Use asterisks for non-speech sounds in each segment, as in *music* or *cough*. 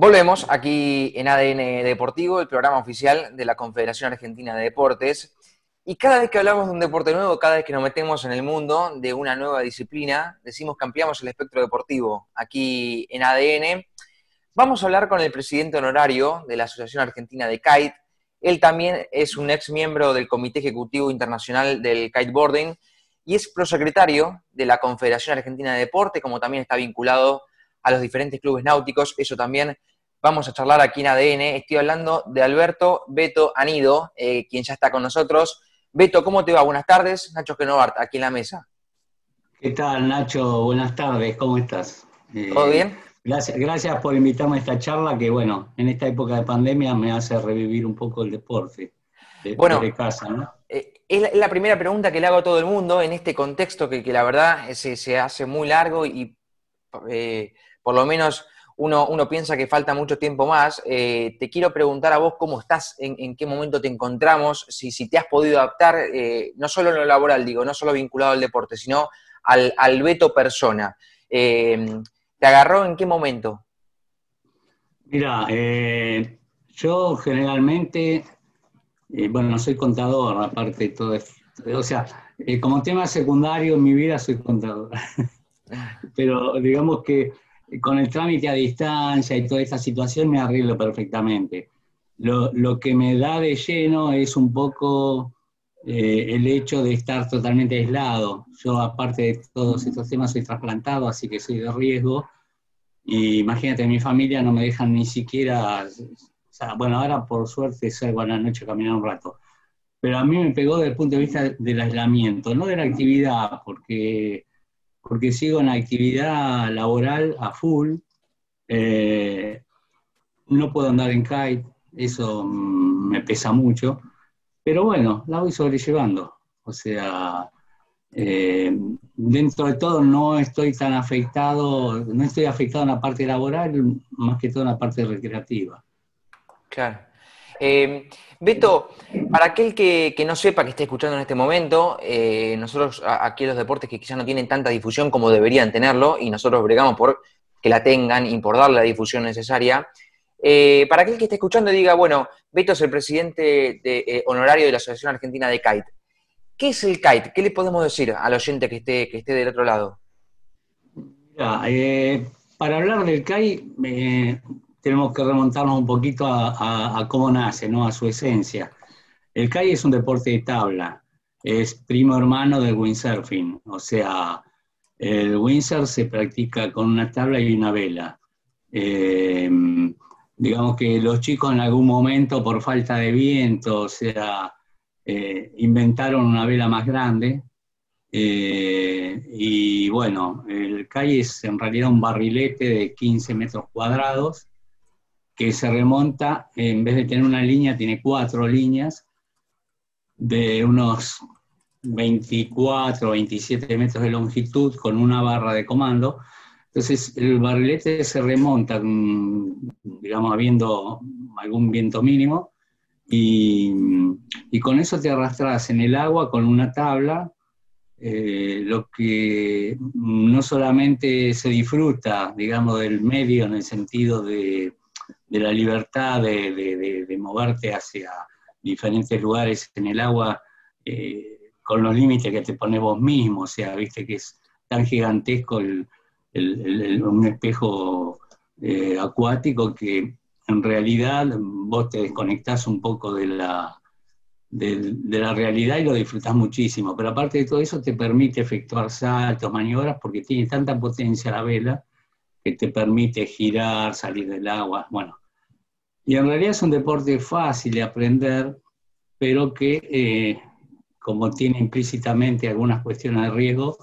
Volvemos aquí en ADN Deportivo, el programa oficial de la Confederación Argentina de Deportes. Y cada vez que hablamos de un deporte nuevo, cada vez que nos metemos en el mundo de una nueva disciplina, decimos que ampliamos el espectro deportivo aquí en ADN. Vamos a hablar con el presidente honorario de la Asociación Argentina de Kite. Él también es un ex miembro del Comité Ejecutivo Internacional del Kiteboarding y es prosecretario de la Confederación Argentina de Deporte, como también está vinculado a los diferentes clubes náuticos. Eso también vamos a charlar aquí en ADN. Estoy hablando de Alberto Beto Anido, eh, quien ya está con nosotros. Beto, ¿cómo te va? Buenas tardes. Nacho Genovart, aquí en la mesa. ¿Qué tal, Nacho? Buenas tardes, ¿cómo estás? Eh, ¿Todo bien? Gracias, gracias por invitarme a esta charla que, bueno, en esta época de pandemia me hace revivir un poco el deporte de, bueno, casa, ¿no? Eh, es la primera pregunta que le hago a todo el mundo en este contexto que, la verdad se, se, hace muy largo y por lo menos uno, piensa que falta mucho tiempo más. Eh, te quiero preguntar a vos cómo estás, en, qué momento te encontramos, si, si te has podido adaptar, eh, no solo en lo laboral, digo, no solo vinculado al deporte, sino al, al veto persona. Eh, ¿Te agarró en qué momento? Mira, yo generalmente, bueno, no soy contador, aparte de todo, o sea, como tema secundario en mi vida soy contador, *laughs* pero digamos que con el trámite a distancia y toda esta situación me arreglo perfectamente. Lo, que me da de lleno es un poco eh, el hecho de estar totalmente aislado. Yo, aparte de todos estos temas, soy trasplantado, así que soy de riesgo. Y imagínate, mi familia no me dejan ni siquiera. bueno, ahora por suerte salgo a la noche a caminar un rato. Pero a mí me pegó desde el punto de vista del aislamiento, no de la actividad, porque porque sigo en actividad laboral a full. Eh, no puedo andar en kite, eso mm, me pesa mucho, pero bueno, la voy sobrellevando. O sea, eh, dentro de todo no estoy tan afectado, no estoy afectado en la parte laboral, más que todo en la parte recreativa. Claro. Eh, Beto, para aquel que, no sepa que esté escuchando en este momento, eh, nosotros aquí los deportes que quizás no tienen tanta difusión como deberían tenerlo, y nosotros bregamos por que la tengan y por darle la difusión necesaria. Eh, para aquel que esté escuchando diga, bueno, Beto es el presidente de, honorario de la Asociación Argentina de Kite. ¿Qué es el kite? ¿Qué le podemos decir al oyente que esté, que esté del otro lado? para hablar del kite, tenemos que remontarnos un poquito a, cómo nace, ¿no? a su esencia. El kayak es un deporte de tabla, es primo hermano del windsurfing, o sea, el windsurf se practica con una tabla y una vela. Eh, digamos que los chicos en algún momento, por falta de viento, o sea, eh, inventaron una vela más grande. Eh, y bueno, el kayak es en realidad un barrilete de 15 metros cuadrados que se remonta, en vez de tener una línea, tiene cuatro líneas de unos 24 o 27 metros de longitud con una barra de comando. Entonces el barrilete se remonta, digamos, habiendo algún viento mínimo, y, con eso te arrastras en el agua con una tabla, eh, lo que no solamente se disfruta, digamos, del medio en el sentido de de la libertad de, moverte hacia diferentes lugares en el agua eh, con los límites que te pones vos mismo, o sea, viste que es tan gigantesco un espejo eh, acuático que en realidad vos te desconectás un poco de la, de, la realidad y lo disfrutás muchísimo, pero aparte de todo eso te permite efectuar saltos, maniobras, porque tiene tanta potencia la vela que te permite girar, salir del agua, bueno. Y en realidad es un deporte fácil de aprender, pero que eh, como tiene implícitamente algunas cuestiones de riesgo,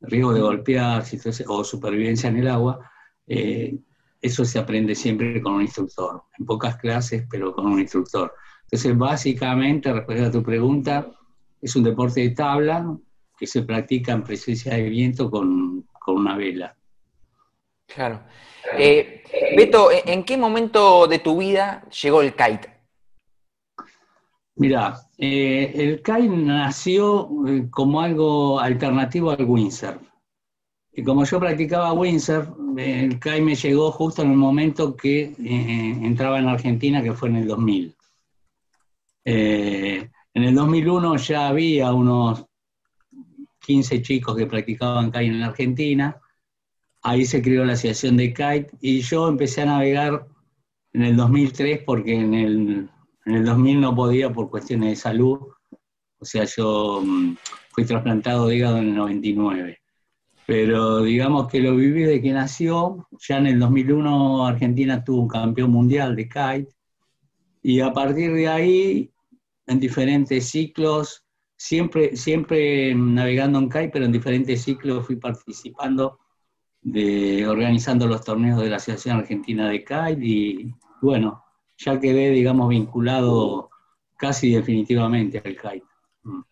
riesgo de golpearse o supervivencia en el agua, eh, eso se aprende siempre con un instructor, en pocas clases, pero con un instructor. Entonces, básicamente, respondiendo a tu pregunta, es un deporte de tabla que se practica en presencia de viento con, con una vela. Claro. Eh, Beto, ¿en qué momento de tu vida llegó el kite? Mira, eh, el kite nació eh, como algo alternativo al windsurf. Y como yo practicaba windsurf, el CAI me llegó justo en el momento que eh, entraba en Argentina, que fue en el 2000. Eh, en el 2001 ya había unos 15 chicos que practicaban kite en Argentina. Ahí se creó la Asociación de Kite y yo empecé a navegar en el 2003 porque en el, en el 2000 no podía por cuestiones de salud. O sea, yo mm, fui trasplantado de hígado en el 99. Pero digamos que lo viví de que nació. Ya en el 2001 Argentina tuvo un campeón mundial de kite. Y a partir de ahí, en diferentes ciclos, siempre, siempre navegando en kite, pero en diferentes ciclos fui participando, de, organizando los torneos de la Asociación Argentina de Kite y bueno, ya quedé, digamos, vinculado casi definitivamente al kite. Mm.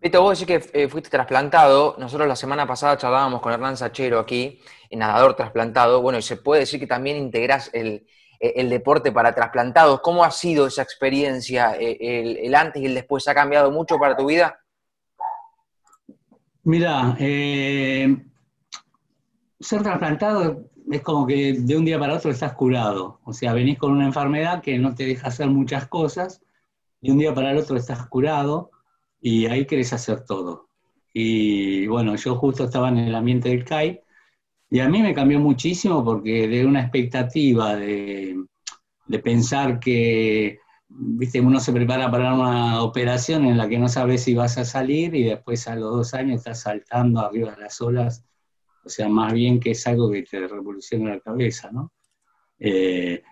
Beto, vos decís que eh, fuiste trasplantado. Nosotros la semana pasada charlábamos con Hernán Sachero aquí, en nadador trasplantado. Bueno, y se puede decir que también integrás el, eh, el deporte para trasplantados. ¿Cómo ha sido esa experiencia, eh, el, antes y el después? ¿Ha cambiado mucho para tu vida? Mira, eh, ser trasplantado es como que de un día para otro estás curado. O sea, venís con una enfermedad que no te deja hacer muchas cosas, y un día para el otro estás curado y ahí querés hacer todo. Y bueno, yo justo estaba en el ambiente del CAI y a mí me cambió muchísimo porque de una expectativa de, pensar que, viste, uno se prepara para una operación en la que no sabes si vas a salir y después a los dos años estás saltando arriba de las olas. O sea, más bien que es algo que te revoluciona la cabeza, ¿no? Eh,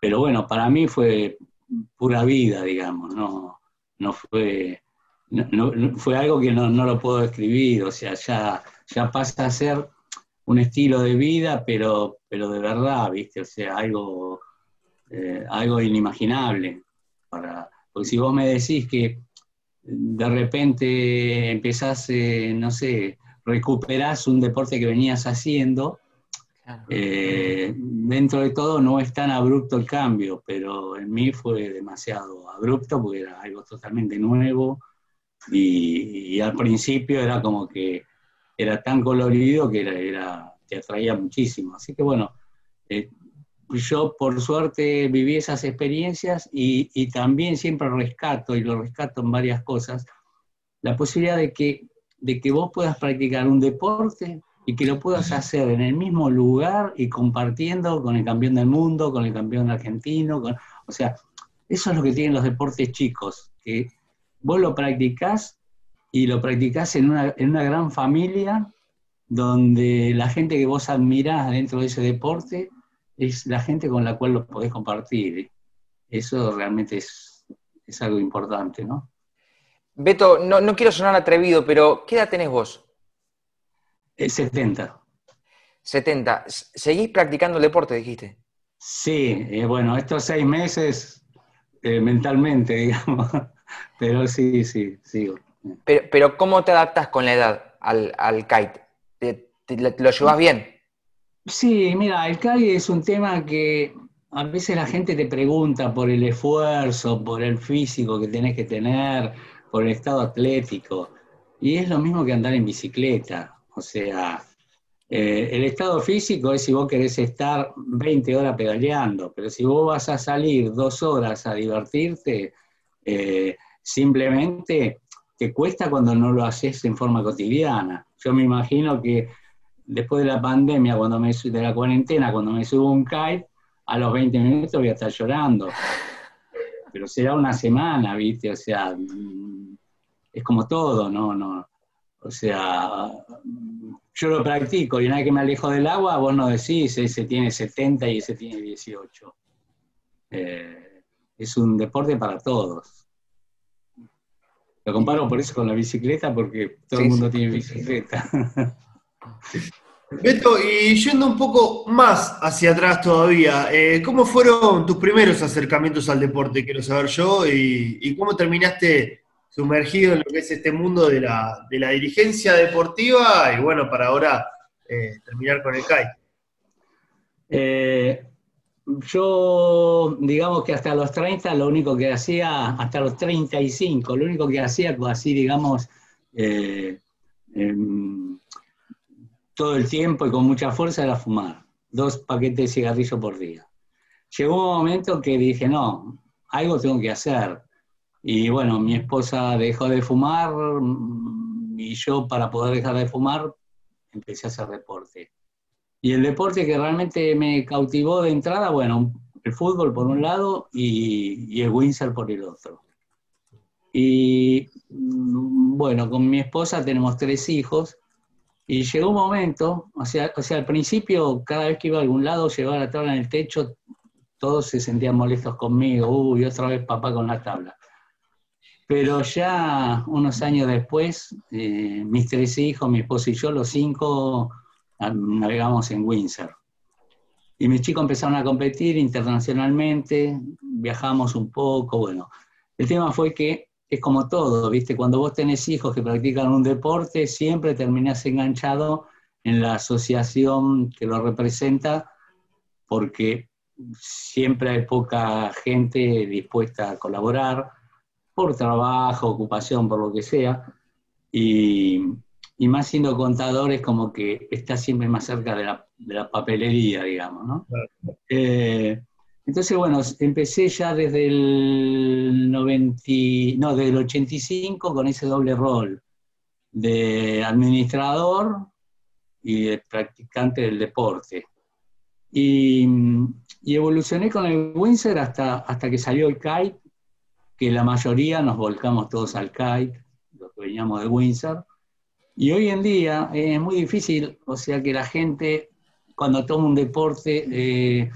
pero bueno, para mí fue pura vida, digamos, no, no fue, fue algo que no, lo puedo describir, o sea, ya, ya pasa a ser un estilo de vida, pero, pero de verdad, ¿viste? O sea, algo, eh, algo inimaginable. Para, porque si vos me decís que de repente empezás, eh, no sé, recuperás un deporte que venías haciendo, eh, dentro de todo no es tan abrupto el cambio, pero en mí fue demasiado abrupto porque era algo totalmente nuevo y al principio era como que era tan colorido que era, te atraía muchísimo. Así que bueno, eh, yo por suerte viví esas experiencias y, también siempre rescato, y lo rescato en varias cosas, la posibilidad de que, de que vos puedas practicar un deporte y que lo puedas hacer en el mismo lugar y compartiendo con el campeón del mundo, con el campeón argentino, o sea, eso es lo que tienen los deportes chicos, que vos lo practicás y lo practicás en una, en una gran familia donde la gente que vos admirás dentro de ese deporte es la gente con la cual lo podés compartir. Eso realmente es, es algo importante, ¿no? Beto, no, no, quiero sonar atrevido, pero ¿qué edad tenés vos? 70. Eh, 70. ¿Seguís practicando el deporte, dijiste? Sí, eh, bueno, estos seis meses eh, mentalmente, *laughs* digamos, pero sí, sí, sigo. Pero, ¿cómo te adaptas con la edad al, kite? ¿Te, lo llevas bien? Sí, mira, el kite es un tema que a veces la gente te pregunta por el esfuerzo, por el físico que tenés que tener, por el estado atlético. Y es lo mismo que andar en bicicleta. O sea, eh, el estado físico es si vos querés estar 20 horas pedaleando, pero si vos vas a salir dos horas a divertirte, eh, simplemente que cuesta cuando no lo haces en forma cotidiana. Yo me imagino que después de la pandemia, cuando me de la cuarentena, cuando me subo un kite, a los 20 minutos voy a estar llorando. Pero será una semana, ¿viste? O sea, es como todo, ¿no? no o sea, yo lo practico y una vez que me alejo del agua, vos no decís, ese tiene 70 y ese tiene 18. Eh, es un deporte para todos. Lo comparo por eso con la bicicleta, porque todo el mundo tiene bicicleta. *laughs* Beto, y yendo un poco más hacia atrás todavía, eh, ¿cómo fueron tus primeros acercamientos al deporte? Quiero saber yo, y, cómo terminaste sumergido en lo que es este mundo de la, dirigencia deportiva, y bueno, para ahora eh, terminar con el CAI. Eh, yo, digamos que hasta los 30, lo único que hacía, hasta los 35, lo único que hacía, pues así, digamos, eh, em, todo el tiempo y con mucha fuerza era fumar, dos paquetes de cigarrillo por día. Llegó un momento que dije, no, algo tengo que hacer. Y bueno, mi esposa dejó de fumar mm, y yo para poder dejar de fumar empecé a hacer deporte. Y el deporte que realmente me cautivó de entrada, bueno, el fútbol por un lado y, el Windsor por el otro. Y mm, bueno, con mi esposa tenemos tres hijos y llegó un momento, o sea, o sea, al principio cada vez que iba a algún lado, llevaba la tabla en el techo, todos se sentían molestos conmigo, uy, otra vez papá con la tabla. Pero ya unos años después, eh, mis tres hijos, mi esposa y yo, los cinco, navegamos en Windsor. Y mis chicos empezaron a competir internacionalmente, viajamos un poco, bueno. El tema fue que es como todo, ¿viste? Cuando vos tenés hijos que practican un deporte, siempre terminás enganchado en la asociación que lo representa, porque siempre hay poca gente dispuesta a colaborar, por trabajo, ocupación, por lo que sea, y, más siendo contadores como que está siempre más cerca de la, papelería, digamos, ¿no? Eh, entonces, bueno, empecé ya desde el 90, no, desde el 85 con ese doble rol de administrador y de practicante del deporte. Y, evolucioné con el Windsor hasta, hasta que salió el kite, que la mayoría nos volcamos todos al kite, los que veníamos de Windsor. Y hoy en día es muy difícil, o sea, que la gente cuando toma un deporte... Eh,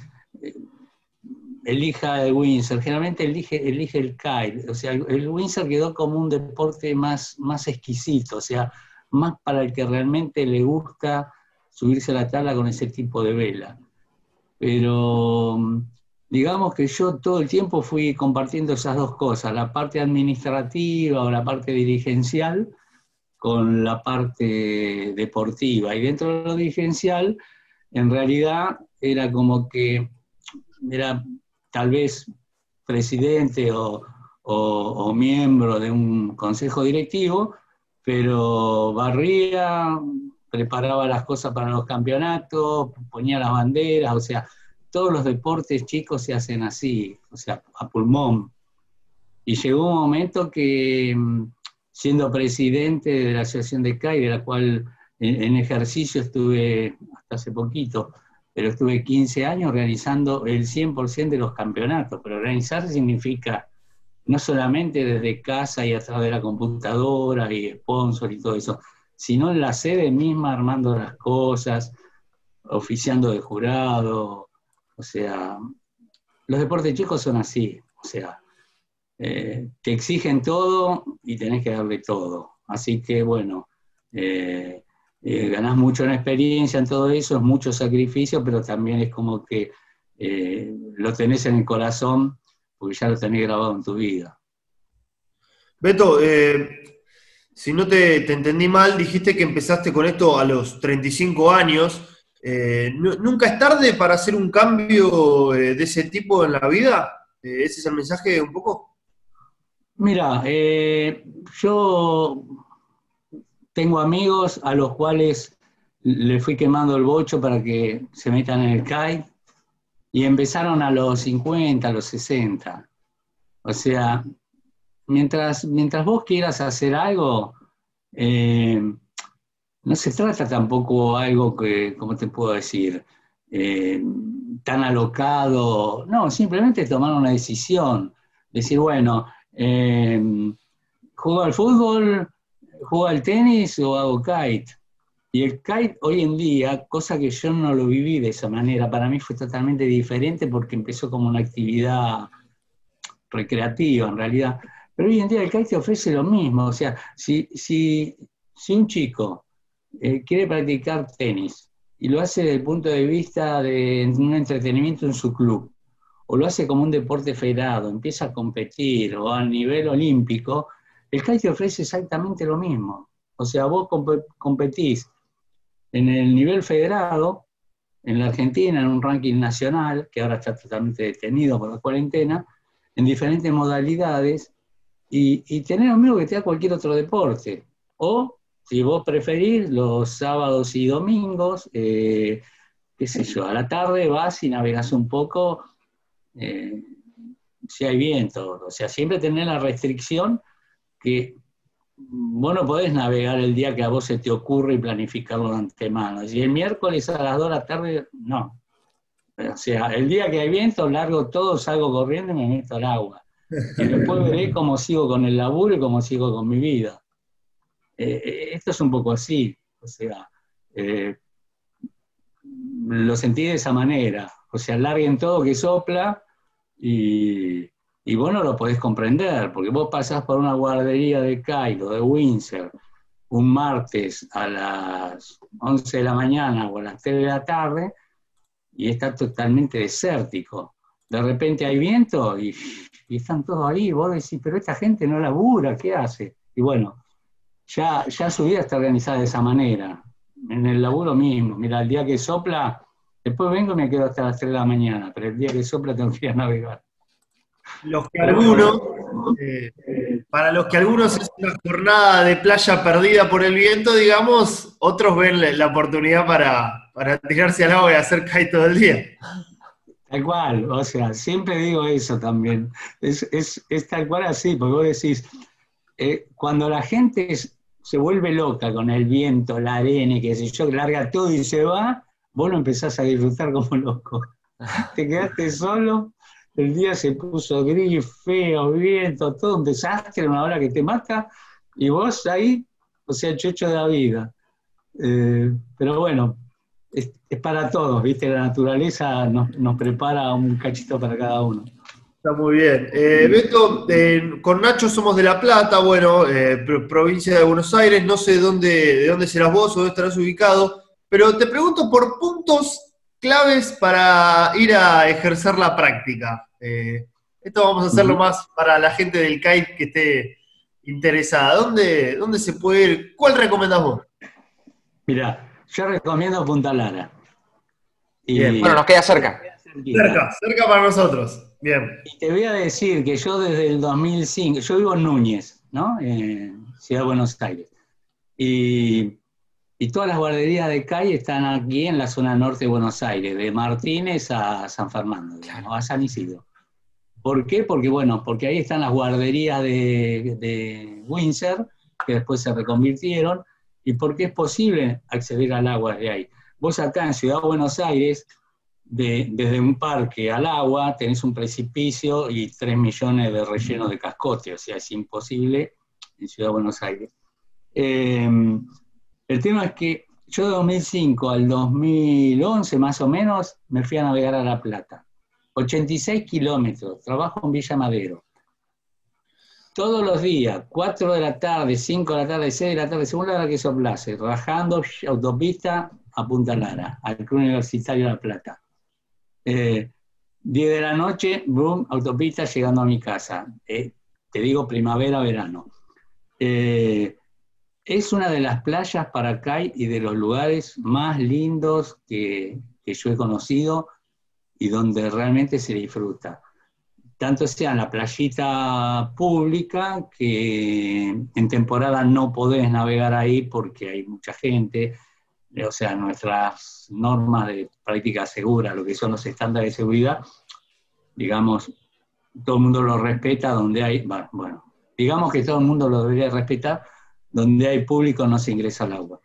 elija el Windsor, generalmente elige, elige el kite, o sea, el, Windsor quedó como un deporte más, más exquisito, o sea, más para el que realmente le gusta subirse a la tabla con ese tipo de vela. Pero digamos que yo todo el tiempo fui compartiendo esas dos cosas, la parte administrativa o la parte dirigencial con la parte deportiva. Y dentro de lo dirigencial, en realidad era como que era tal vez presidente o, miembro de un consejo directivo, pero barría, preparaba las cosas para los campeonatos, ponía las banderas, o sea, todos los deportes chicos se hacen así, o sea, a pulmón. Y llegó un momento que, siendo presidente de la Asociación de CAI, de la cual en ejercicio estuve hasta hace poquito, pero estuve 15 años organizando el 100% de los campeonatos, pero organizar significa no solamente desde casa y a través de la computadora y sponsor y todo eso, sino en la sede misma armando las cosas, oficiando de jurado, o sea, los deportes chicos son así, o sea, eh, te exigen todo y tenés que darle todo. Así que bueno, eh, eh, ganás mucho en experiencia en todo eso, es mucho sacrificio, pero también es como que eh, lo tenés en el corazón porque ya lo tenés grabado en tu vida. Beto, eh, si no te, entendí mal, dijiste que empezaste con esto a los 35 años. ¿Nunca es tarde para hacer un cambio de ese tipo en la vida? ¿Ese es el mensaje un poco? Mira, yo tengo amigos a los cuales le fui quemando el bocho para que se metan en el CAI y empezaron a los 50, a los 60. O sea, mientras, mientras vos quieras hacer algo, eh, no se trata tampoco algo que, ¿cómo te puedo decir? Eh, tan alocado, no, simplemente tomar una decisión, decir, bueno, eh, juego al fútbol, ¿Juego al tenis o hago kite? Y el kite hoy en día, cosa que yo no lo viví de esa manera, para mí fue totalmente diferente porque empezó como una actividad recreativa en realidad. Pero hoy en día el kite te ofrece lo mismo. O sea, si, si, si un chico eh, quiere practicar tenis y lo hace desde el punto de vista de un entretenimiento en su club, o lo hace como un deporte federado, empieza a competir o a nivel olímpico, el CAI te ofrece exactamente lo mismo. O sea, vos competís en el nivel federado, en la Argentina, en un ranking nacional, que ahora está totalmente detenido por la cuarentena, en diferentes modalidades, y, tener lo mismo que te da cualquier otro deporte. O si vos preferís, los sábados y domingos, eh, qué sé yo, a la tarde vas y navegas un poco eh, si hay viento. O sea, siempre tener la restricción que vos no podés navegar el día que a vos se te ocurre y planificarlo de antemano. Y el miércoles a las 2 de la tarde, no. O sea, el día que hay viento, largo todo, salgo corriendo y me meto al agua. Y después veré cómo sigo con el laburo y cómo sigo con mi vida. Eh, eh, esto es un poco así, o sea, eh, lo sentí de esa manera, o sea, larguen todo que sopla y, y vos no lo podés comprender, porque vos pasás por una guardería de Cairo, de Windsor, un martes a las 11 de la mañana o a las 3 de la tarde, y está totalmente desértico. De repente hay viento y, y están todos ahí, vos decís, pero esta gente no labura, ¿qué hace? Y bueno, ya, ya su vida está organizada de esa manera. En el laburo mismo. Mira, el día que sopla, después vengo y me quedo hasta las 3 de la mañana, pero el día que sopla tengo que ir a navegar. Los que algunos, eh, para los que algunos es una jornada de playa perdida por el viento, digamos, otros ven la, oportunidad para, para, tirarse al agua y hacer kite todo el día. Tal cual, o sea, siempre digo eso también. Es, es, es tal cual así, porque vos decís, eh, cuando la gente es, se vuelve loca con el viento, la arena, que sé yo, larga todo y se va, vos lo empezás a disfrutar como loco. Te quedaste *laughs* solo, el día se puso gris, feo, viento, todo un desastre, una hora que te mata, y vos ahí, o sea, chocho de la vida. Eh, pero bueno, es, para todos, ¿viste? La naturaleza nos, nos prepara un cachito para cada uno. Está muy bien. Eh, Beto, con Nacho somos de La Plata, bueno, eh, provincia de Buenos Aires, no sé dónde, de dónde serás vos o dónde estarás ubicado, pero te pregunto por puntos claves para ir a ejercer la práctica. Eh, esto vamos a hacerlo más para la gente del kite que esté interesada. ¿Dónde, dónde se puede ir? ¿Cuál recomendás vos? Mira, yo recomiendo Punta Lara. Y Bueno, nos queda cerca. Cerca, cerca para nosotros. Bien. Y te voy a decir que yo desde el 2005, yo vivo en Núñez, ¿no? En Ciudad de Buenos Aires. Y, todas las guarderías de calle están aquí en la zona norte de Buenos Aires, de Martínez a San Fernando, a San Isidro. ¿Por qué? Porque, bueno, porque ahí están las guarderías de, de Windsor, que después se reconvirtieron, y porque es posible acceder al agua de ahí. Vos acá en Ciudad de Buenos Aires desde un parque al agua tenés un precipicio y 3 millones de relleno de cascote, o sea, es imposible en Ciudad de Buenos Aires. Em, el tema es que yo de 2005 al 2011 más o menos me fui a navegar a La Plata. 86 kilómetros, trabajo en Villa Madero. Todos los días, 4 de la tarde, 5 de la tarde, 6 de la tarde, según la hora que soplase, rajando autopista a Punta Lara, al Club Universitario de La Plata. 10 eh, de la noche, boom, autopista llegando a mi casa. Eh, te digo primavera, verano. Eh, es una de las playas para acá y de los lugares más lindos que, yo he conocido y donde realmente se disfruta. Tanto sea en la playita pública, que en temporada no podés navegar ahí porque hay mucha gente, o sea, nuestras normas de práctica segura, lo que son los estándares de seguridad, digamos, todo el mundo lo respeta donde hay, bueno, digamos que todo el mundo lo debería respetar, donde hay público no se ingresa al agua.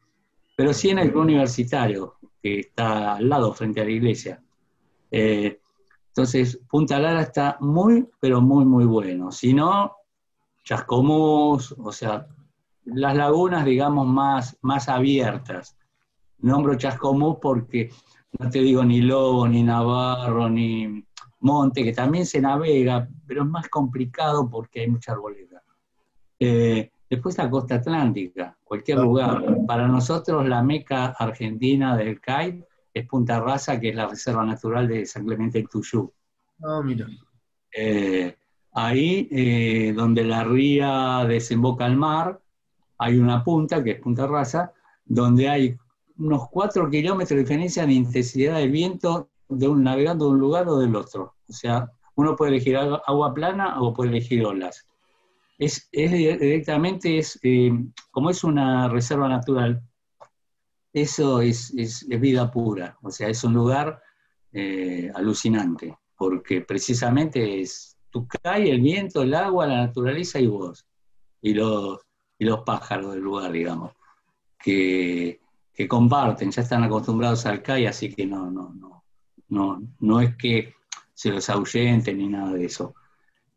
Pero sí en el universitario, que está al lado, frente a la iglesia. Eh, entonces, Punta Lara está muy, pero muy, muy bueno. Si no, Chascomús, o sea, las lagunas, digamos, más, más abiertas, Nombro Chascomús porque no te digo ni Lobo, ni Navarro, ni Monte, que también se navega, pero es más complicado porque hay mucha arboleda. Eh, después la costa atlántica, cualquier lugar. Para nosotros la meca argentina del CAI es Punta Raza, que es la reserva natural de San Clemente del Tuyú. Ah, mira. Eh, ahí, eh, donde la ría desemboca al mar, hay una punta, que es Punta Raza, donde hay unos 4 kilómetros de diferencia en intensidad del viento de un navegando de un lugar o del otro. O sea, uno puede elegir agua plana o puede elegir olas. es, directamente, es, eh, como es una reserva natural, eso es, vida pura, o sea, es un lugar eh, alucinante, porque precisamente es, tú cae el viento, el agua, la naturaleza y vos, y los, y los pájaros del lugar, digamos, que, comparten, ya están acostumbrados al CAI, así que no, no, no, no, no es que se los ahuyenten ni nada de eso.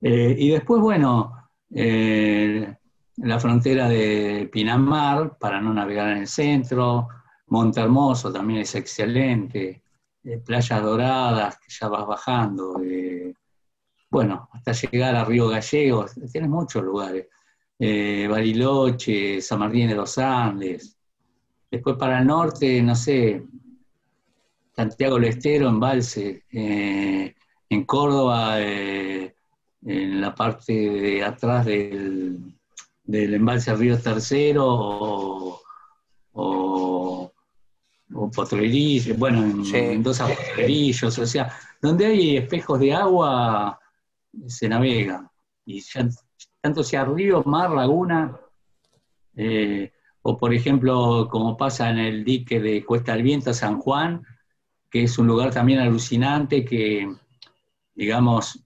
Eh, y después, bueno, eh, la frontera de Pinamar, para no navegar en el centro, Monte Hermoso también es excelente, eh, playas doradas, que ya vas bajando, bueno, hasta llegar a Río Gallegos, tienes muchos lugares, Bariloche, San Martín de los Andes, después para el norte, no sé, Santiago del Estero, Embalse, en Córdoba, en la parte de atrás del, embalse Río Tercero o, o, bueno, en dos Potrerillos, o sea, donde hay espejos de agua se navega, y tanto sea río, mar, laguna, eh, o por ejemplo, como pasa en el dique de Cuesta del Viento, San Juan, que es un lugar también alucinante que, digamos,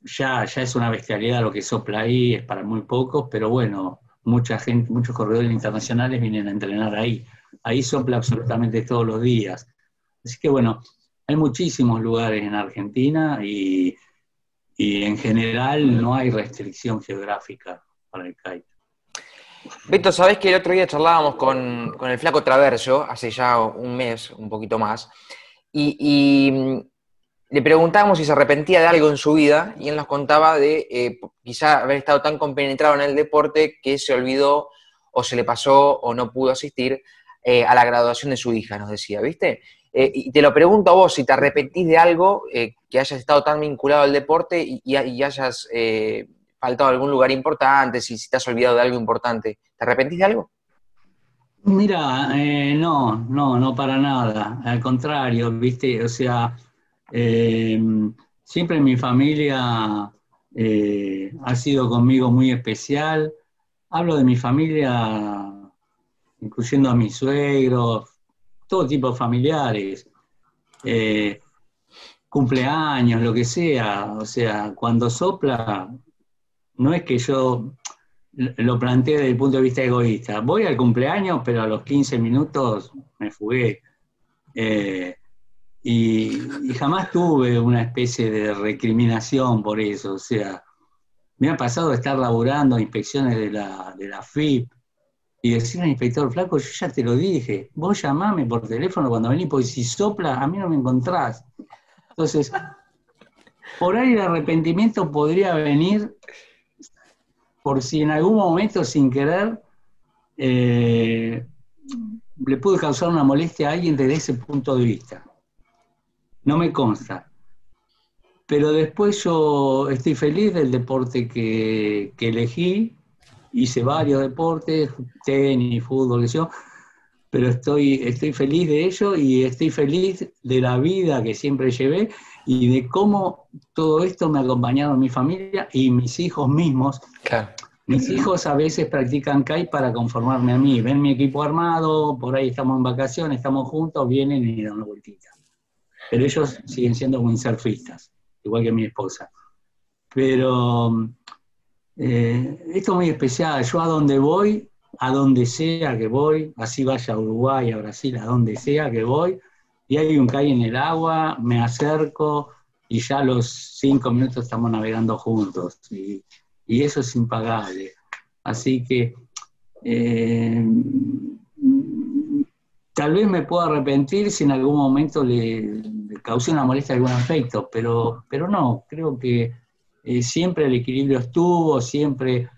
ya, ya es una bestialidad lo que sopla ahí, es para muy pocos, pero bueno, mucha gente, muchos corredores internacionales vienen a entrenar ahí. Ahí sopla absolutamente todos los días. Así que bueno, hay muchísimos lugares en Argentina y, en general no hay restricción geográfica para el kite. Beto, sabes que el otro día charlábamos con, el flaco Traverso, hace ya un mes, un poquito más, y le preguntábamos si se arrepentía de algo en su vida y él nos contaba de eh, quizá haber estado tan compenetrado en el deporte que se olvidó o se le pasó o no pudo asistir eh, a la graduación de su hija, nos decía, ¿viste? Eh, y te lo pregunto a vos, si te arrepentís de algo que hayas estado tan vinculado al deporte y, hayas faltado algún lugar importante, si, si, te has olvidado de algo importante, ¿te arrepentís de algo? Mira, no, no, no para nada, al contrario, ¿viste? O sea, eh, siempre mi familia eh, ha sido conmigo muy especial. Hablo de mi familia, incluyendo a mis suegros, todo tipo de familiares, eh, cumpleaños, lo que sea. O sea, cuando sopla, no es que yo lo plantee desde el punto de vista egoísta. Voy al cumpleaños, pero a los 15 minutos me fugué. Y, jamás tuve una especie de recriminación por eso. O sea, me ha pasado estar laburando inspecciones de la, de la FIP y decir al inspector, flaco, yo ya te lo dije, vos llamame por teléfono cuando venís, porque si sopla, a mí no me encontrás. Entonces, por ahí el arrepentimiento podría venir por si en algún momento sin querer eh, le pude causar una molestia a alguien desde ese punto de vista. No me consta. Pero después yo estoy feliz del deporte que, elegí, hice varios deportes, tenis, fútbol, yo, pero estoy, estoy feliz de ello y estoy feliz de la vida que siempre llevé y de cómo todo esto me ha acompañado mi familia y mis hijos mismos. Mis hijos a veces practican KAI para conformarme a mí. Ven mi equipo armado, por ahí estamos en vacaciones, estamos juntos, vienen y dan una vueltita pero ellos siguen siendo windsurfistas, igual que mi esposa. Pero eh, esto es muy especial, yo a donde voy, a donde sea que voy, así vaya a Uruguay, a Brasil, a donde sea que voy, y hay un calle en el agua, me acerco y ya los cinco minutos estamos navegando juntos, y, eso es impagable. Así que eh, tal vez me pueda arrepentir si en algún momento le, causé una molestia a algún afecto, pero, pero no, creo que eh, siempre el equilibrio estuvo, siempre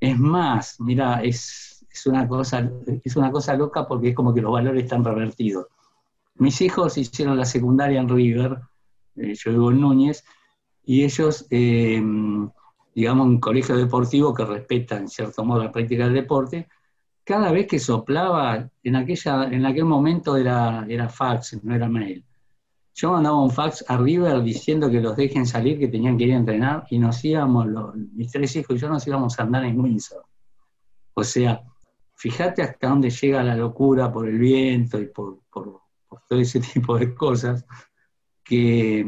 es más, mira, es, una cosa, es una cosa loca porque es como que los valores están revertidos. Mis hijos hicieron la secundaria en River, eh, yo vivo en Núñez, y ellos, eh, digamos, un colegio deportivo que respeta en cierto modo la práctica del deporte, cada vez que soplaba, en, aquella, en aquel momento era, era fax, no era mail yo mandaba un fax a River diciendo que los dejen salir, que tenían que ir a entrenar, y nos íbamos, mis tres hijos y yo nos íbamos a andar en Windsor. O sea, fíjate hasta dónde llega la locura por el viento y por, por todo ese *laughs* tipo de cosas, que,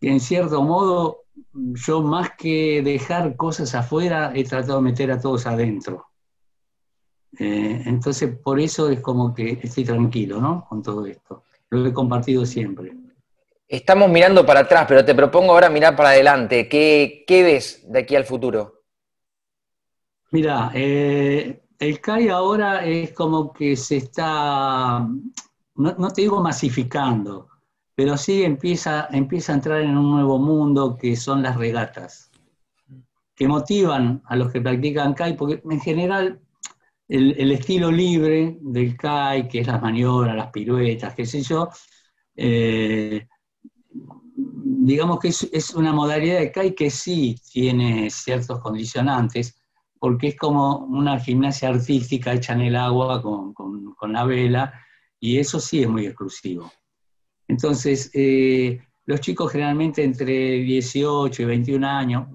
en cierto modo yo más que dejar cosas afuera, he tratado de meter a todos adentro. Eh, entonces, por eso es como que estoy tranquilo, ¿no? Con todo esto. Lo he compartido siempre. Estamos mirando para atrás, pero te propongo ahora mirar para adelante. ¿Qué, ves de aquí al futuro? Mira, eh, el CAI ahora es como que se está, no, te digo masificando, pero sí empieza, empieza a entrar en un nuevo mundo que son las regatas, que motivan a los que practican CAI, porque en general el, estilo libre del CAI, que es las maniobras, las piruetas, qué sé yo, eh, digamos que es, una modalidad de CAI que sí tiene ciertos condicionantes, porque es como una gimnasia artística hecha en el agua con, con la vela, y eso sí es muy exclusivo. Entonces, eh, los chicos generalmente entre 18 y 21 años,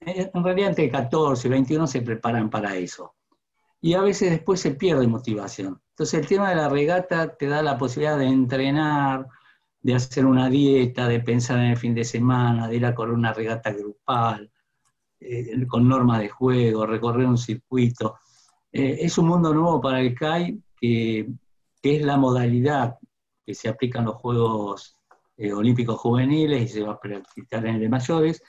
eh, en realidad entre 14 y 21 se preparan para eso. Y a veces después se pierde motivación. Entonces el tema de la regata te da la posibilidad de entrenar, de hacer una dieta, de pensar en el fin de semana, de ir a correr una regata grupal, eh, con normas de juego, recorrer un circuito. es un mundo nuevo para el CAI que que es la modalidad que se aplica en los Juegos eh, Olímpicos Juveniles y se va a practicar en el de mayores,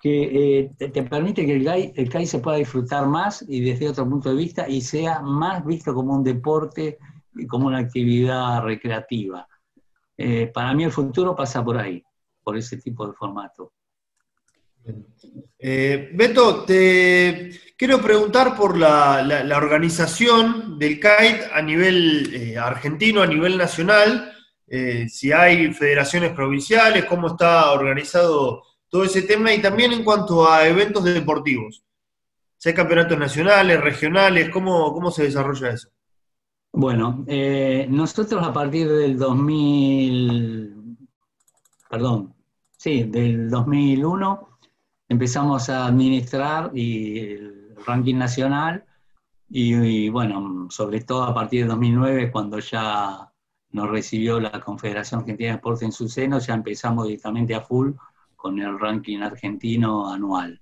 que eh, te, permite que el CAI, el CAI se pueda disfrutar más y desde otro punto de vista y sea más visto como un deporte y como una actividad recreativa. Eh, para mí el futuro pasa por ahí, por ese tipo de formato. Eh, Beto, te quiero preguntar por la, organización del kite a nivel eh, argentino, a nivel nacional, eh, si hay federaciones provinciales, cómo está organizado todo ese tema y también en cuanto a eventos deportivos. Si hay campeonatos nacionales, regionales, ¿cómo, cómo se desarrolla eso? Bueno, nosotros a partir del 2000, perdón, sí, del 2001 empezamos a administrar y el ranking nacional y, bueno, sobre todo a partir de 2009, cuando ya nos recibió la Confederación Argentina de Deporte en su seno, ya empezamos directamente a full con el ranking argentino anual.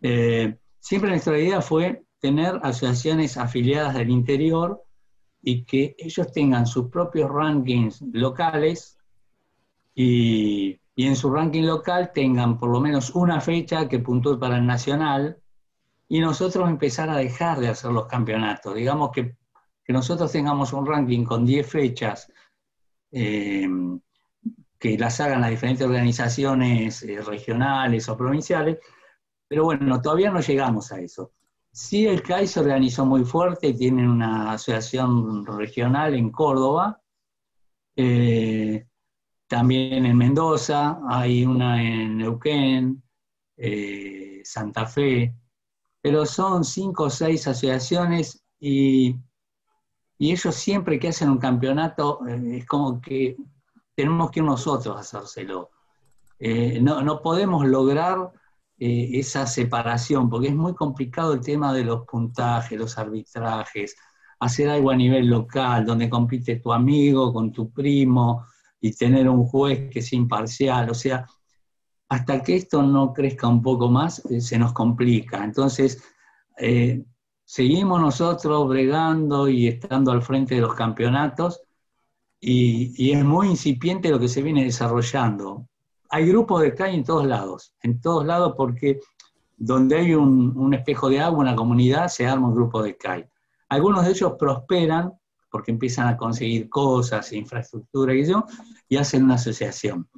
Eh, siempre nuestra idea fue tener asociaciones afiliadas del interior y que ellos tengan sus propios rankings locales y y en su ranking local tengan por lo menos una fecha que puntúe para el nacional y nosotros empezar a dejar de hacer los campeonatos. Digamos que, nosotros tengamos un ranking con 10 fechas eh, que las hagan las diferentes organizaciones eh, regionales o provinciales, pero bueno, todavía no llegamos a eso. Sí, el CAI se organizó muy fuerte, tiene una asociación regional en Córdoba, eh, también en Mendoza, hay una en Neuquén, eh, Santa Fe, pero son cinco o seis asociaciones y, ellos siempre que hacen un campeonato eh, es como que tenemos que ir nosotros a hacérselo. Eh, no, no, podemos lograr esa separación, porque es muy complicado el tema de los puntajes, los arbitrajes, hacer algo a nivel local, donde compite tu amigo con tu primo, y tener un juez que es imparcial. O sea, hasta que esto no crezca un poco más, eh, se nos complica. Entonces, eh, seguimos nosotros bregando y estando al frente de los campeonatos y, es muy incipiente lo que se viene desarrollando. Hay grupos de CAI en todos lados, en todos lados porque donde hay un, un espejo de agua, una comunidad, se arma un grupo de CAI. Algunos de ellos prosperan porque empiezan a conseguir cosas, infraestructura y eso, y hacen una asociación.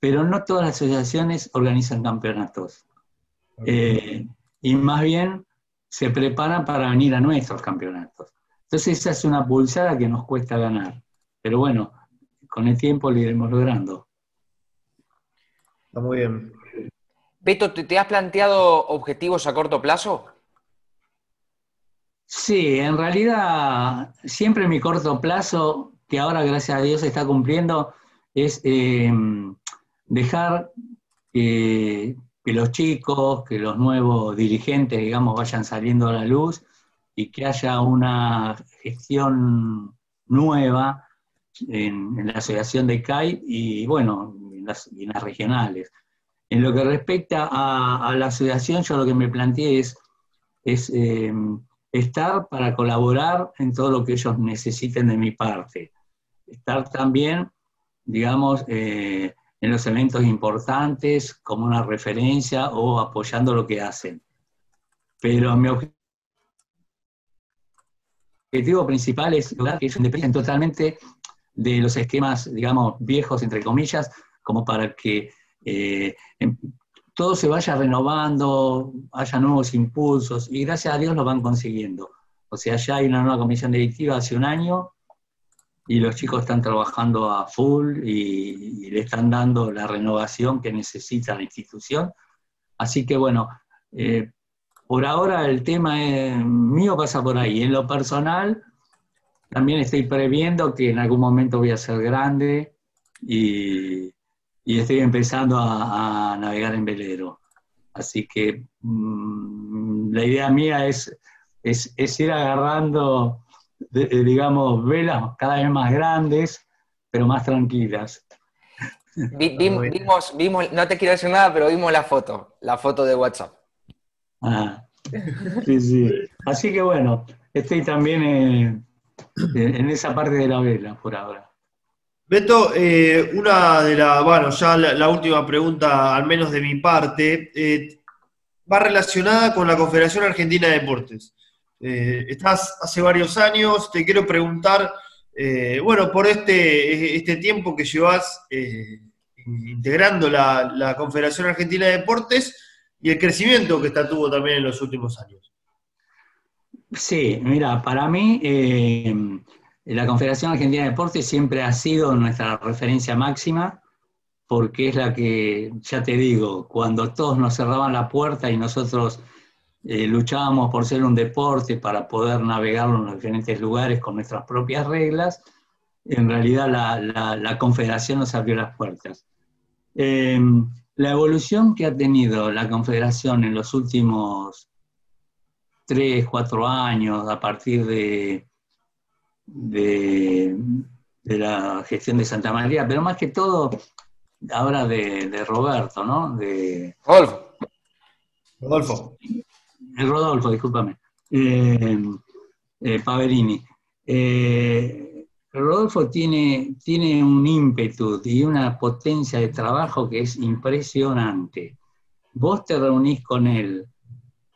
Pero no todas las asociaciones organizan campeonatos. Eh, y más bien se preparan para venir a nuestros campeonatos. Entonces esa es una pulsada que nos cuesta ganar. Pero bueno, con el tiempo lo iremos logrando. Está muy bien. Beto, ¿te has planteado objetivos a corto plazo? Sí, en realidad siempre mi corto plazo, que ahora gracias a Dios se está cumpliendo, es em, dejar que, los chicos, que los nuevos dirigentes, digamos, vayan saliendo a la luz y que haya una gestión nueva en, la asociación de CAI y, bueno, en las, regionales. En lo que respecta a, la asociación, yo lo que me planteé es, em, estar para colaborar en todo lo que ellos necesiten de mi parte. Estar también, digamos, eh, en los eventos importantes como una referencia o apoyando lo que hacen. Pero mi objetivo principal es que ellos independen totalmente de los esquemas, digamos, viejos, entre comillas, como para que eh, em, todo se vaya renovando, haya nuevos impulsos, y gracias a Dios lo van consiguiendo. O sea, ya hay una nueva comisión directiva hace un año, y los chicos están trabajando a full y, le están dando la renovación que necesita la institución. Así que bueno, eh, por ahora el tema mío pasa por ahí. En lo personal, también estoy previendo que en algún momento voy a ser grande y, estoy empezando a, navegar en velero. Así que mm, la idea mía es, es ir agarrando eh, digamos, velas cada vez más grandes, pero más tranquilas. *laughs* vimos, vimos, no te quiero decir nada, pero vimos la foto, la foto de WhatsApp. Ah, sí, sí. Así que bueno, estoy también eh, en esa parte de la vela por ahora. Beto, eh, una de las, bueno, ya la, última pregunta, al menos de mi parte, va relacionada con la Confederación Argentina de Deportes. Eh, estás hace varios años, te quiero preguntar, eh, bueno, por este, este tiempo que llevas eh, integrando la, Confederación Argentina de Deportes y el crecimiento que esta tuvo también en los últimos años. Sí, mira, para mí la Confederación Argentina de Deportes siempre ha sido nuestra referencia máxima porque es la que, ya te digo, cuando todos nos cerraban la puerta y nosotros eh, luchábamos por ser un deporte para poder navegarlo en los diferentes lugares con nuestras propias reglas, en realidad la, confederación nos abrió las puertas. Eh, la evolución que ha tenido la confederación en los últimos tres, cuatro años, a partir de, de, la gestión de Santa María, pero más que todo ahora de, Roberto, ¿no? De, Rodolfo. Rodolfo el Rodolfo, discúlpame, eh, eh, Paverini. Eh, Rodolfo tiene, tiene un ímpetu y una potencia de trabajo que es impresionante. Vos te reunís con él,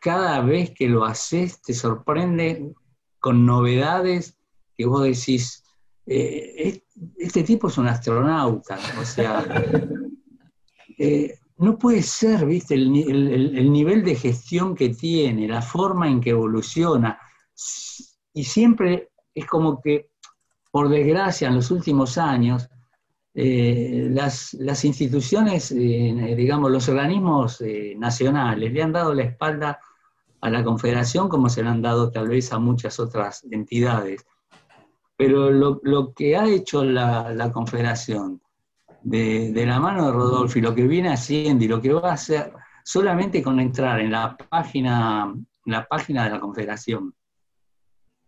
cada vez que lo haces te sorprende con novedades que vos decís, este tipo es un astronauta, o sea, *laughs* no puede ser, ¿viste? El, nivel de gestión que tiene, la forma en que evoluciona. Y siempre es como que, por desgracia, en los últimos años, eh, las, instituciones, eh, digamos, los organismos eh, nacionales le han dado la espalda a la Confederación como se le han dado tal vez a muchas otras entidades. Pero lo, que ha hecho la Confederación de, la mano de Rodolfo y lo que viene haciendo y lo que va a hacer solamente con entrar en la página, la página de la Confederación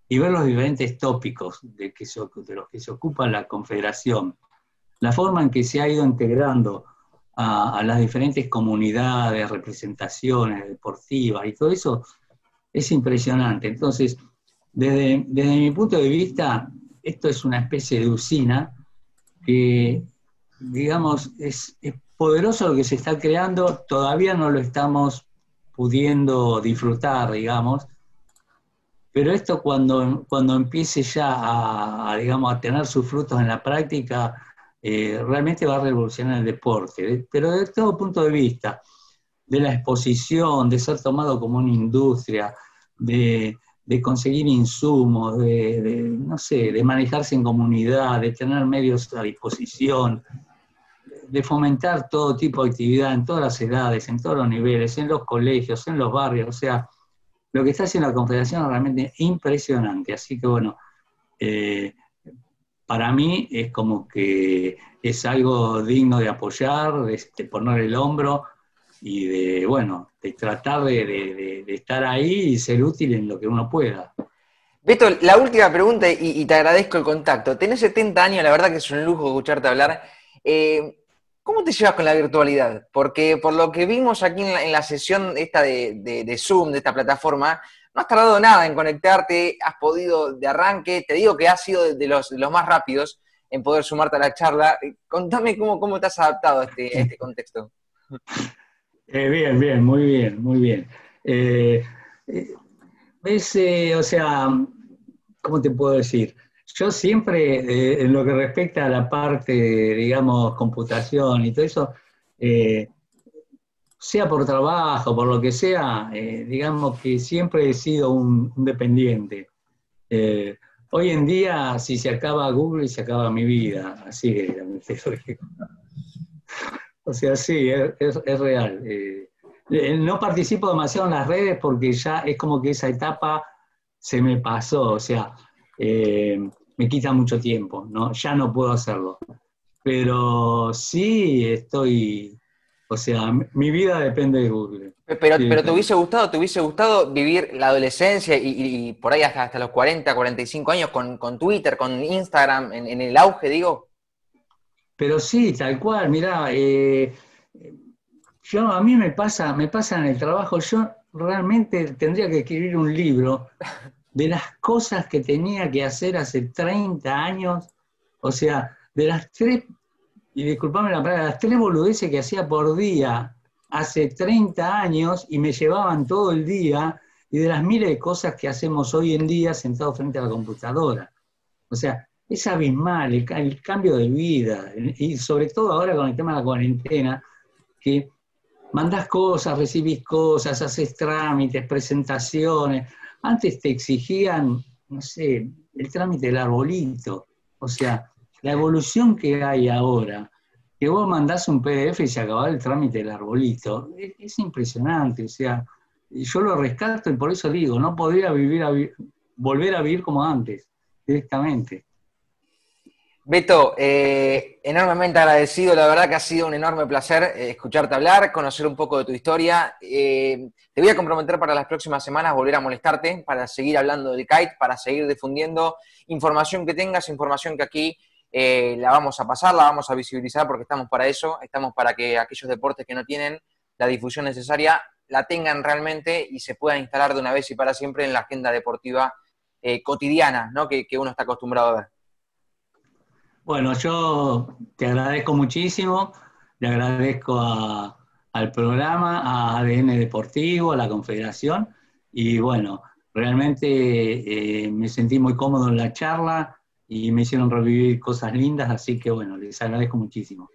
y ver los diferentes tópicos de, que de los que se ocupa la Confederación, la forma en que se ha ido integrando a, las diferentes comunidades, representaciones deportivas y todo eso es impresionante. Entonces, desde, desde mi punto de vista, esto es una especie de usina que digamos, es, poderoso lo que se está creando, todavía no lo estamos pudiendo disfrutar, digamos, pero esto cuando, cuando empiece ya a, digamos, a tener sus frutos en la práctica, eh, realmente va a revolucionar el deporte, pero desde todo punto de vista, de la exposición, de ser tomado como una industria, de, conseguir insumos, de, de, no sé, de manejarse en comunidad, de tener medios a disposición, de fomentar todo tipo de actividad en todas las edades, en todos los niveles, en los colegios, en los barrios, o sea, lo que está haciendo la Confederación es realmente impresionante. Así que bueno, eh, para mí es como que es algo digno de apoyar, de, poner el hombro y de, bueno, de tratar de, estar ahí y ser útil en lo que uno pueda. Beto, la última pregunta y, te agradezco el contacto. Tenés 70 años, la verdad que es un lujo escucharte hablar. Eh, ¿Cómo te llevas con la virtualidad? Porque por lo que vimos aquí en la, sesión esta de, Zoom, de esta plataforma, no has tardado nada en conectarte, has podido de arranque, te digo que has sido de los, más rápidos en poder sumarte a la charla. Contame cómo, cómo te has adaptado a este, este contexto. *laughs* Eh, bien, bien, muy bien, muy bien. Eh, eh, o sea, ¿cómo te puedo decir? Yo siempre, eh, en lo que respecta a la parte, digamos, computación y todo eso, eh, sea por trabajo, por lo que sea, digamos que siempre he sido un, dependiente. hoy en día, si se acaba Google, se acaba mi vida, así *laughs* que, o sea, sí, es, real. no participo demasiado en las redes porque ya es como que esa etapa se me pasó, o sea, me quita mucho tiempo, ¿no? Ya no puedo hacerlo. Pero sí estoy, o sea, mi vida depende de Google. Pero, pero ¿te hubiese gustado, te hubiese gustado vivir la adolescencia y, por ahí hasta, hasta, los 40, 45 años con, Twitter, con Instagram, en, el auge, digo? Pero sí, tal cual, mirá, eh, yo, a mí me pasa, me pasa en el trabajo, yo realmente tendría que escribir un libro de las cosas que tenía que hacer hace 30 años, o sea, de las tres, y disculpame la palabra, las tres boludeces que hacía por día hace 30 años y me llevaban todo el día, y de las miles de cosas que hacemos hoy en día sentados frente a la computadora. O sea, es abismal el, cambio de vida, y sobre todo ahora con el tema de la cuarentena, que mandás cosas, recibís cosas, haces trámites, presentaciones, antes te exigían, no sé, el trámite del arbolito. O sea, la evolución que hay ahora, que vos mandás un PDF y se acabó el trámite del arbolito, es, impresionante. O sea, yo lo rescato y por eso digo, no podría vivir volver a vivir como antes, directamente. Beto, eh, enormemente agradecido, la verdad que ha sido un enorme placer eh, escucharte hablar, conocer un poco de tu historia. Eh, te voy a comprometer para las próximas semanas volver a molestarte para seguir hablando del kite, para seguir difundiendo información que tengas, información que aquí la vamos a pasar, la vamos a visibilizar porque estamos para eso, estamos para que aquellos deportes que no tienen la difusión necesaria la tengan realmente y se puedan instalar de una vez y para siempre en la agenda deportiva cotidiana ¿no? que uno está acostumbrado a ver. Bueno, yo te agradezco muchísimo, le agradezco al programa, a ADN Deportivo, a la Confederación, y bueno, realmente eh, me sentí muy cómodo en la charla y me hicieron revivir cosas lindas, así que bueno, les agradezco muchísimo.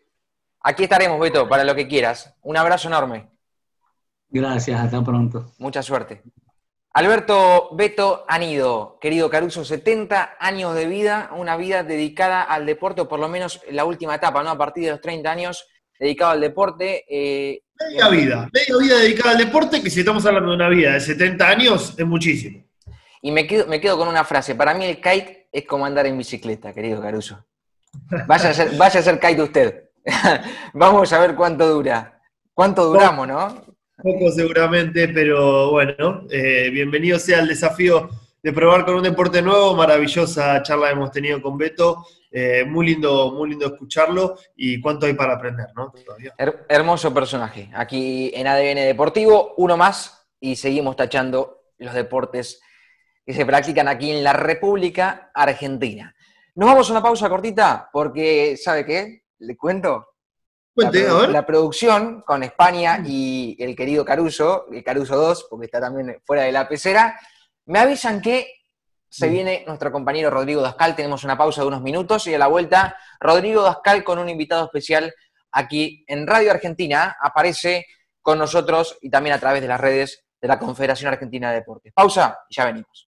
Aquí estaremos, Beto, para lo que quieras. Un abrazo enorme. Gracias, hasta pronto. Mucha suerte. Alberto Beto Anido, querido Caruso, 70 años de vida, una vida dedicada al deporte, o por lo menos la última etapa, ¿no? A partir de los 30 años, dedicado al deporte. Eh, media vida, media vida dedicada al deporte, que si estamos hablando de una vida de 70 años, es muchísimo. Y me quedo, me quedo con una frase, para mí el kite es como andar en bicicleta, querido Caruso. Vaya a ser, vaya a ser kite usted. *laughs* Vamos a ver cuánto dura. ¿Cuánto duramos, no? Poco seguramente, pero bueno, eh, bienvenido sea el desafío de probar con un deporte nuevo. Maravillosa charla hemos tenido con Beto. Eh, muy lindo, muy lindo escucharlo y cuánto hay para aprender, ¿no? hermoso personaje. Aquí en ADN Deportivo, uno más y seguimos tachando los deportes que se practican aquí en la República Argentina. Nos vamos a una pausa cortita porque, ¿sabe qué? Le cuento la, producción con España y el querido Caruso, el Caruso 2, porque está también fuera de la pecera, me avisan que se mm. viene nuestro compañero Rodrigo Dascal. Tenemos una pausa de unos minutos y a la vuelta, Rodrigo Dascal con un invitado especial aquí en Radio Argentina. Aparece con nosotros y también a través de las redes de la Confederación Argentina de Deportes. Pausa y ya venimos.